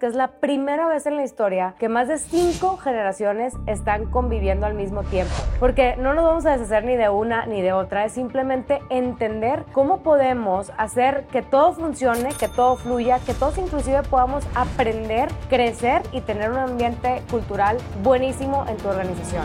que es la primera vez en la historia que más de cinco generaciones están conviviendo al mismo tiempo. Porque no nos vamos a deshacer ni de una ni de otra, es simplemente entender cómo podemos hacer que todo funcione, que todo fluya, que todos inclusive podamos aprender, crecer y tener un ambiente cultural buenísimo en tu organización.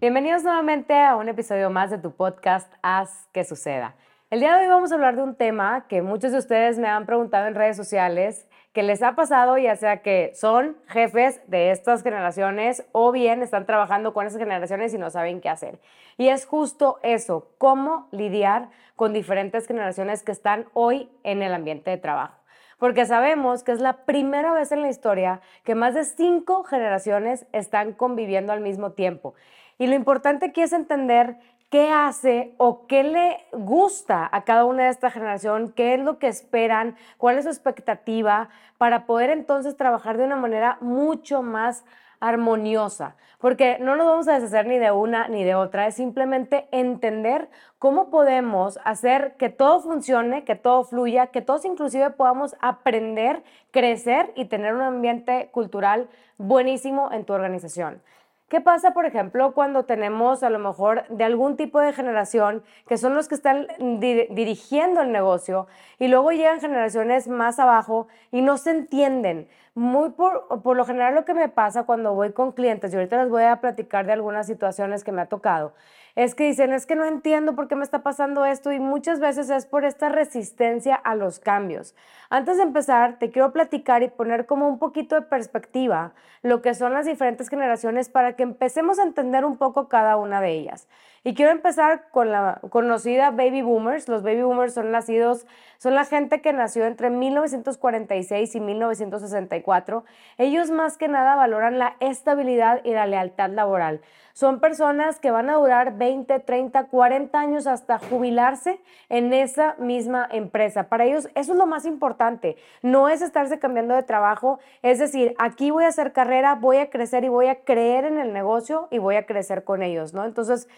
Bienvenidos nuevamente a un episodio más de tu podcast Haz que suceda. El día de hoy vamos a hablar de un tema que muchos de ustedes me han preguntado en redes sociales que les ha pasado, ya sea que son jefes de estas generaciones o bien están trabajando con esas generaciones y no saben qué hacer. Y es justo eso, cómo lidiar con diferentes generaciones que están hoy en el ambiente de trabajo. Porque sabemos que es la primera vez en la historia que más de cinco generaciones están conviviendo al mismo tiempo. Y lo importante aquí es entender qué hace o qué le gusta a cada una de esta generación, qué es lo que esperan, cuál es su expectativa, para poder entonces trabajar de una manera mucho más armoniosa, porque no nos vamos a deshacer ni de una ni de otra, es simplemente entender cómo podemos hacer que todo funcione, que todo fluya, que todos inclusive podamos aprender, crecer y tener un ambiente cultural buenísimo en tu organización. ¿Qué pasa, por ejemplo, cuando tenemos a lo mejor de algún tipo de generación que son los que están dirigiendo el negocio y luego llegan generaciones más abajo y no se entienden? Muy por, por lo general lo que me pasa cuando voy con clientes, y ahorita les voy a platicar de algunas situaciones que me ha tocado, es que dicen, es que no entiendo por qué me está pasando esto y muchas veces es por esta resistencia a los cambios. Antes de empezar, te quiero platicar y poner como un poquito de perspectiva lo que son las diferentes generaciones para que empecemos a entender un poco cada una de ellas. Y quiero empezar con la conocida baby boomers. Los baby boomers son nacidos, son la gente que nació entre 1946 y 1964. Ellos más que nada valoran la estabilidad y la lealtad laboral. Son personas que van a durar 20, 30, 40 años hasta jubilarse en esa misma empresa. Para ellos eso es lo más importante. No es estarse cambiando de trabajo, es decir, aquí voy a hacer carrera, voy a crecer y voy a creer en el negocio y voy a crecer con ellos, ¿no? Entonces,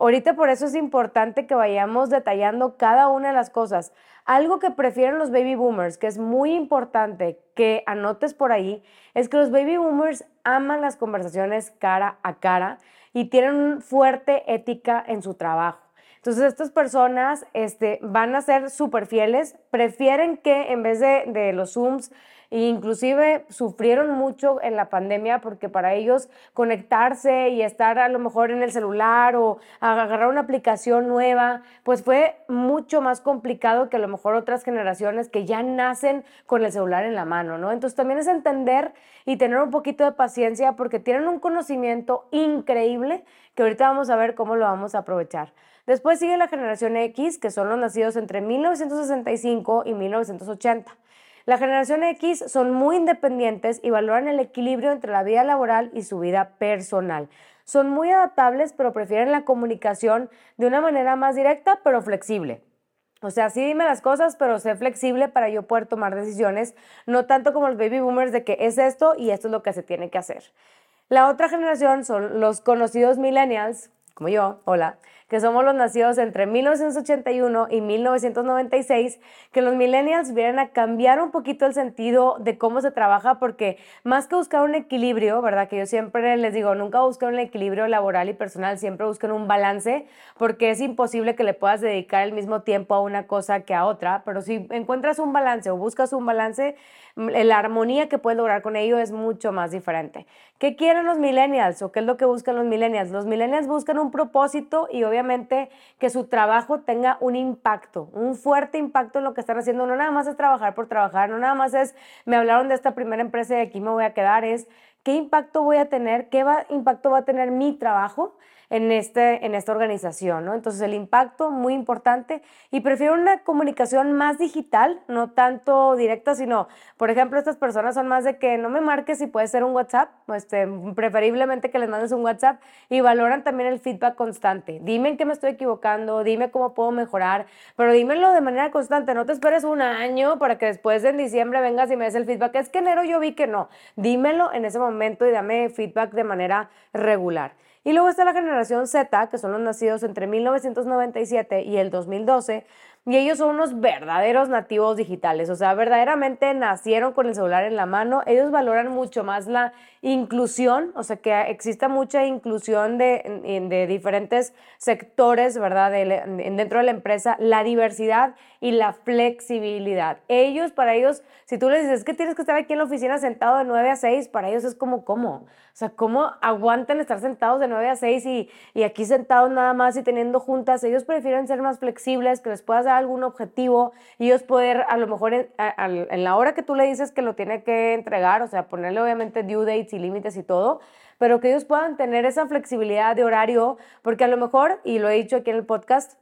Ahorita por eso es importante que vayamos detallando cada una de las cosas. Algo que prefieren los baby boomers, que es muy importante que anotes por ahí, es que los baby boomers aman las conversaciones cara a cara y tienen una fuerte ética en su trabajo. Entonces estas personas este, van a ser súper fieles, prefieren que en vez de, de los Zooms, e inclusive sufrieron mucho en la pandemia porque para ellos conectarse y estar a lo mejor en el celular o agarrar una aplicación nueva, pues fue mucho más complicado que a lo mejor otras generaciones que ya nacen con el celular en la mano, ¿no? Entonces también es entender y tener un poquito de paciencia porque tienen un conocimiento increíble que ahorita vamos a ver cómo lo vamos a aprovechar. Después sigue la generación X, que son los nacidos entre 1965 y 1980. La generación X son muy independientes y valoran el equilibrio entre la vida laboral y su vida personal. Son muy adaptables, pero prefieren la comunicación de una manera más directa, pero flexible. O sea, sí dime las cosas, pero sé flexible para yo poder tomar decisiones, no tanto como los baby boomers de que es esto y esto es lo que se tiene que hacer. La otra generación son los conocidos millennials, como yo, hola, que somos los nacidos entre 1981 y 1996, que los millennials vienen a cambiar un poquito el sentido de cómo se trabaja, porque más que buscar un equilibrio, ¿verdad? Que yo siempre les digo, nunca busquen un equilibrio laboral y personal, siempre busquen un balance, porque es imposible que le puedas dedicar el mismo tiempo a una cosa que a otra, pero si encuentras un balance o buscas un balance, la armonía que puedes lograr con ello es mucho más diferente. ¿Qué quieren los millennials o qué es lo que buscan los millennials? Los millennials buscan un propósito y obviamente que su trabajo tenga un impacto, un fuerte impacto en lo que están haciendo. No nada más es trabajar por trabajar, no nada más es, me hablaron de esta primera empresa y aquí me voy a quedar, es qué impacto voy a tener, qué impacto va a tener mi trabajo en, este, en esta organización, ¿no? Entonces el impacto muy importante y prefiero una comunicación más digital, no tanto directa, sino, por ejemplo, estas personas son más de que no me marques si puede ser un WhatsApp, este, preferiblemente que les mandes un WhatsApp y valoran también el feedback constante. Dime en qué me estoy equivocando, dime cómo puedo mejorar, pero dímelo de manera constante, no te esperes un año para que después en diciembre vengas y me des el feedback. Es que enero yo vi que no, dímelo en ese momento y dame feedback de manera regular. Y luego está la generación Z, que son los nacidos entre 1997 y el 2012, y ellos son unos verdaderos nativos digitales, o sea, verdaderamente nacieron con el celular en la mano, ellos valoran mucho más la inclusión, o sea, que exista mucha inclusión de, de diferentes sectores, ¿verdad? dentro de la empresa, la diversidad y la flexibilidad. Ellos, para ellos, si tú les dices que tienes que estar aquí en la oficina sentado de 9 a 6, para ellos es como, ¿cómo? O sea, ¿cómo aguantan estar sentados de 9 a 6 y, y aquí sentados nada más y teniendo juntas? Ellos prefieren ser más flexibles, que les puedas dar algún objetivo y ellos poder, a lo mejor en, la hora que tú le dices que lo tiene que entregar, o sea, ponerle obviamente due dates y límites y todo, pero que ellos puedan tener esa flexibilidad de horario, porque a lo mejor, y lo he dicho aquí en el podcast,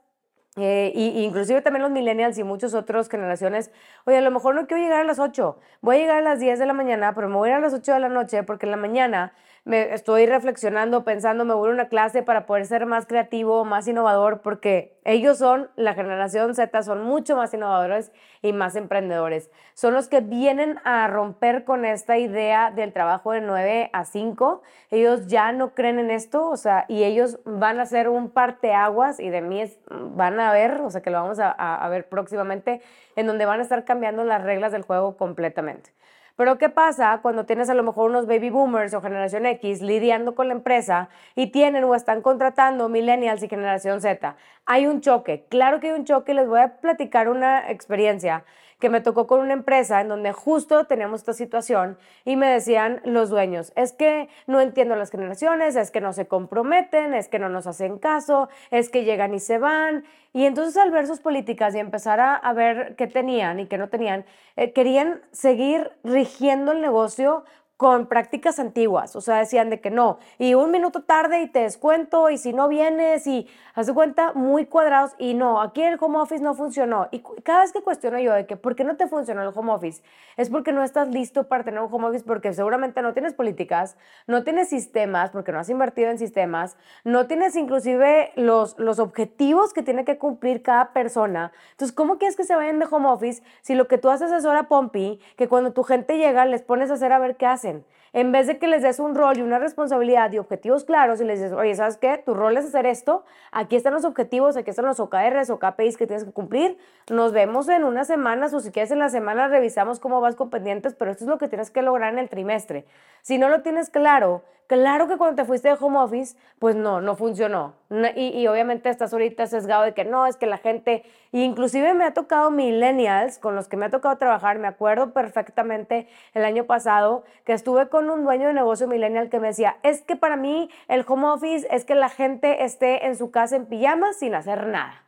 eh, y, inclusive también los millennials y muchas otras generaciones, oye, a lo mejor no quiero llegar a las 8, voy a llegar a las 10 de la mañana, pero me voy a ir a las 8 de la noche porque en la mañana me estoy reflexionando, pensando, me voy a una clase para poder ser más creativo, más innovador, porque ellos son, la generación Z, son mucho más innovadores y más emprendedores. Son los que vienen a romper con esta idea del trabajo de 9 a 5. Ellos ya no creen en esto, o sea, y ellos van a ser un parteaguas y de mí es, van a ver, o sea, que lo vamos a, a ver próximamente, en donde van a estar cambiando las reglas del juego completamente. Pero ¿qué pasa cuando tienes a lo mejor unos baby boomers o generación X lidiando con la empresa y tienen o están contratando millennials y generación Z? Hay un choque, claro que hay un choque, les voy a platicar una experiencia que me tocó con una empresa en donde justo teníamos esta situación y me decían los dueños, es que no entiendo las generaciones, es que no se comprometen, es que no nos hacen caso, es que llegan y se van. Y entonces al ver sus políticas y empezar a, ver qué tenían y qué no tenían, eh, querían seguir rigiendo el negocio con prácticas antiguas, o sea, decían de que no, y un minuto tarde y te descuento, y si no vienes, y haz de cuenta, muy cuadrados, y no, aquí el home office no funcionó. Y cada vez que cuestiono yo de que, ¿por qué no te funcionó el home office? Es porque no estás listo para tener un home office, porque seguramente no tienes políticas, no tienes sistemas, porque no has invertido en sistemas, no tienes inclusive los, los objetivos que tiene que cumplir cada persona. Entonces, ¿cómo quieres que se vayan de home office si lo que tú haces es hora pompi, que cuando tu gente llega les pones a hacer a ver qué hace? hacen. En vez de que les des un rol y una responsabilidad y objetivos claros y les dices, oye, ¿sabes qué? Tu rol es hacer esto, aquí están los objetivos, aquí están los OKRs o KPIs que tienes que cumplir, nos vemos en unas semanas o si quieres en la semana revisamos cómo vas con pendientes, pero esto es lo que tienes que lograr en el trimestre. Si no lo tienes claro, Claro que cuando te fuiste de home office, pues no, no funcionó. y, obviamente estás ahorita sesgado de que no, es que la gente, inclusive me ha tocado millennials con los que me ha tocado trabajar, me acuerdo perfectamente el año pasado que estuve con un dueño de negocio millennial que me decía, es que para mí el home office es que la gente esté en su casa en pijamas sin hacer nada.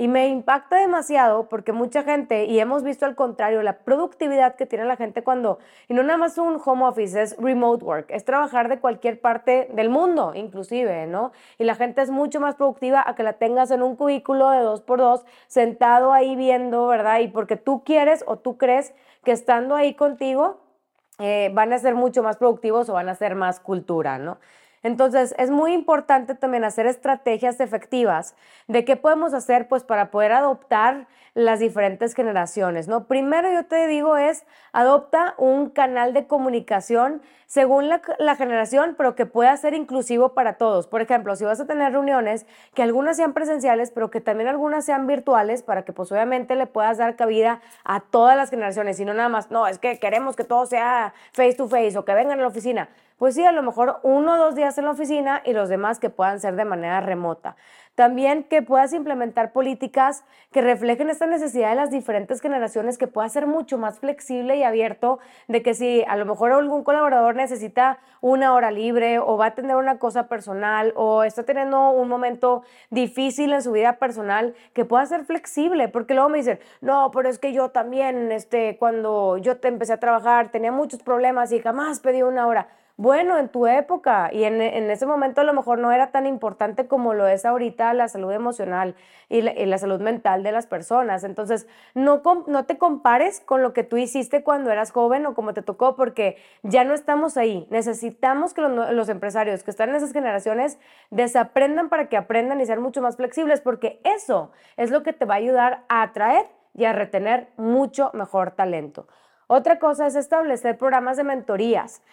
Y me impacta demasiado porque mucha gente, y hemos visto al contrario, la productividad que tiene la gente cuando, y no nada más un home office, es remote work, es trabajar de cualquier parte del mundo, inclusive, ¿no? Y la gente es mucho más productiva a que la tengas en un cubículo de dos por dos, sentado ahí viendo, ¿verdad? Y porque tú quieres o tú crees que estando ahí contigo eh, van a ser mucho más productivos o van a ser más cultura, ¿no? Entonces, es muy importante también hacer estrategias efectivas de qué podemos hacer pues para poder adoptar las diferentes generaciones, ¿no? Primero yo te digo es adopta un canal de comunicación según la, la, generación, pero que pueda ser inclusivo para todos. Por ejemplo, si vas a tener reuniones, que algunas sean presenciales, pero que también algunas sean virtuales, para que pues obviamente le puedas dar cabida a todas las generaciones, y no nada más, no, es que queremos que todo sea face to face o que vengan a la oficina pues sí, a lo mejor uno o dos días en la oficina y los demás que puedan ser de manera remota. También que puedas implementar políticas que reflejen esta necesidad de las diferentes generaciones, que pueda ser mucho más flexible y abierto, de que si a lo mejor algún colaborador necesita una hora libre o va a tener una cosa personal o está teniendo un momento difícil en su vida personal, que pueda ser flexible, porque luego me dicen, no, pero es que yo también, este, cuando yo te empecé a trabajar, tenía muchos problemas y jamás pedí una hora bueno en tu época y en, ese momento a lo mejor no era tan importante como lo es ahorita la salud emocional y la, salud mental de las personas. Entonces, no, te compares con lo que tú hiciste cuando eras joven o como te tocó, porque ya no estamos ahí. Necesitamos que los, los empresarios que están en esas generaciones desaprendan para que aprendan y sean mucho más flexibles, porque eso es lo que te va a ayudar a atraer y a retener mucho mejor talento. Otra cosa es establecer programas de mentorías.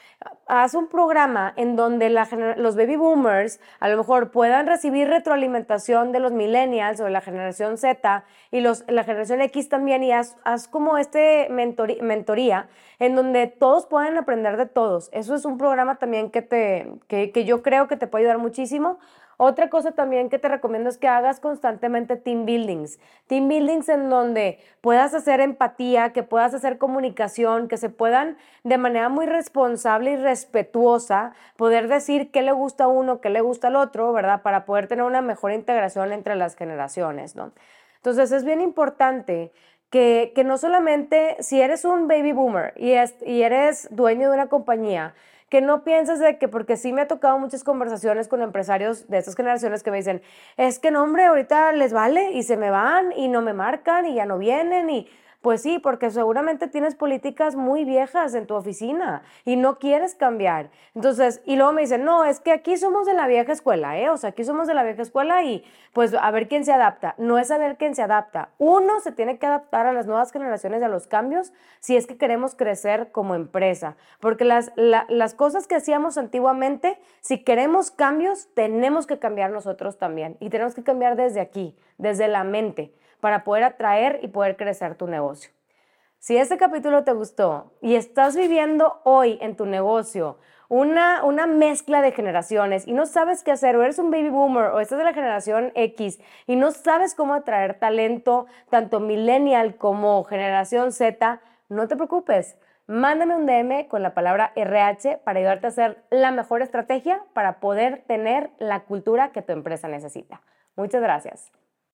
Haz un programa en donde los baby boomers a lo mejor puedan recibir retroalimentación de los millennials o de la generación Z y la generación X también y haz, como este mentoría en donde todos puedan aprender de todos. Eso es un programa también que, te, que yo creo que te puede ayudar muchísimo otra cosa también que te recomiendo es que hagas constantemente team buildings. Team buildings en donde puedas hacer empatía, que puedas hacer comunicación, que se puedan de manera muy responsable y respetuosa poder decir qué le gusta a uno, qué le gusta al otro, ¿verdad? Para poder tener una mejor integración entre las generaciones, ¿no? Entonces es bien importante que, que, no solamente si eres un baby boomer y, y eres dueño de una compañía, que no pienses de que, porque sí me ha tocado muchas conversaciones con empresarios de estas generaciones que me dicen, es que no, hombre, ahorita les vale y se me van y no me marcan y ya no vienen y pues sí, porque seguramente tienes políticas muy viejas en tu oficina y no quieres cambiar. Entonces, y luego me dicen, no, es que aquí somos de la vieja escuela, ¿eh? O sea, aquí somos de la vieja escuela y pues a ver quién se adapta. No es a ver quién se adapta. Uno se tiene que adaptar a las nuevas generaciones y a los cambios si es que queremos crecer como empresa. Porque las, las cosas que hacíamos antiguamente, si queremos cambios, tenemos que cambiar nosotros también. Y tenemos que cambiar desde aquí, desde la mente para poder atraer y poder crecer tu negocio. Si este capítulo te gustó y estás viviendo hoy en tu negocio una, una mezcla de generaciones y no sabes qué hacer, o eres un baby boomer o estás de la generación X y no sabes cómo atraer talento, tanto millennial como generación Z, no te preocupes. Mándame un DM con la palabra RH para ayudarte a hacer la mejor estrategia para poder tener la cultura que tu empresa necesita. Muchas gracias.